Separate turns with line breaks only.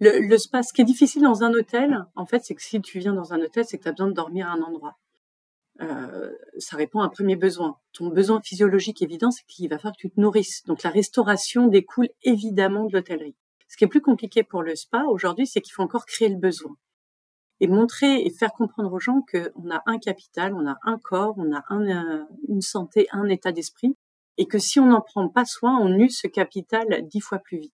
le, le spa, ce qui est difficile dans un hôtel, en fait, c'est que si tu viens dans un hôtel, c'est que tu as besoin de dormir à un endroit. Euh, ça répond à un premier besoin. Ton besoin physiologique évident, c'est qu'il va falloir que tu te nourrisses. Donc la restauration découle évidemment de l'hôtellerie. Ce qui est plus compliqué pour le spa aujourd'hui, c'est qu'il faut encore créer le besoin et montrer et faire comprendre aux gens qu'on a un capital, on a un corps, on a un, euh, une santé, un état d'esprit, et que si on n'en prend pas soin, on use ce capital dix fois plus vite.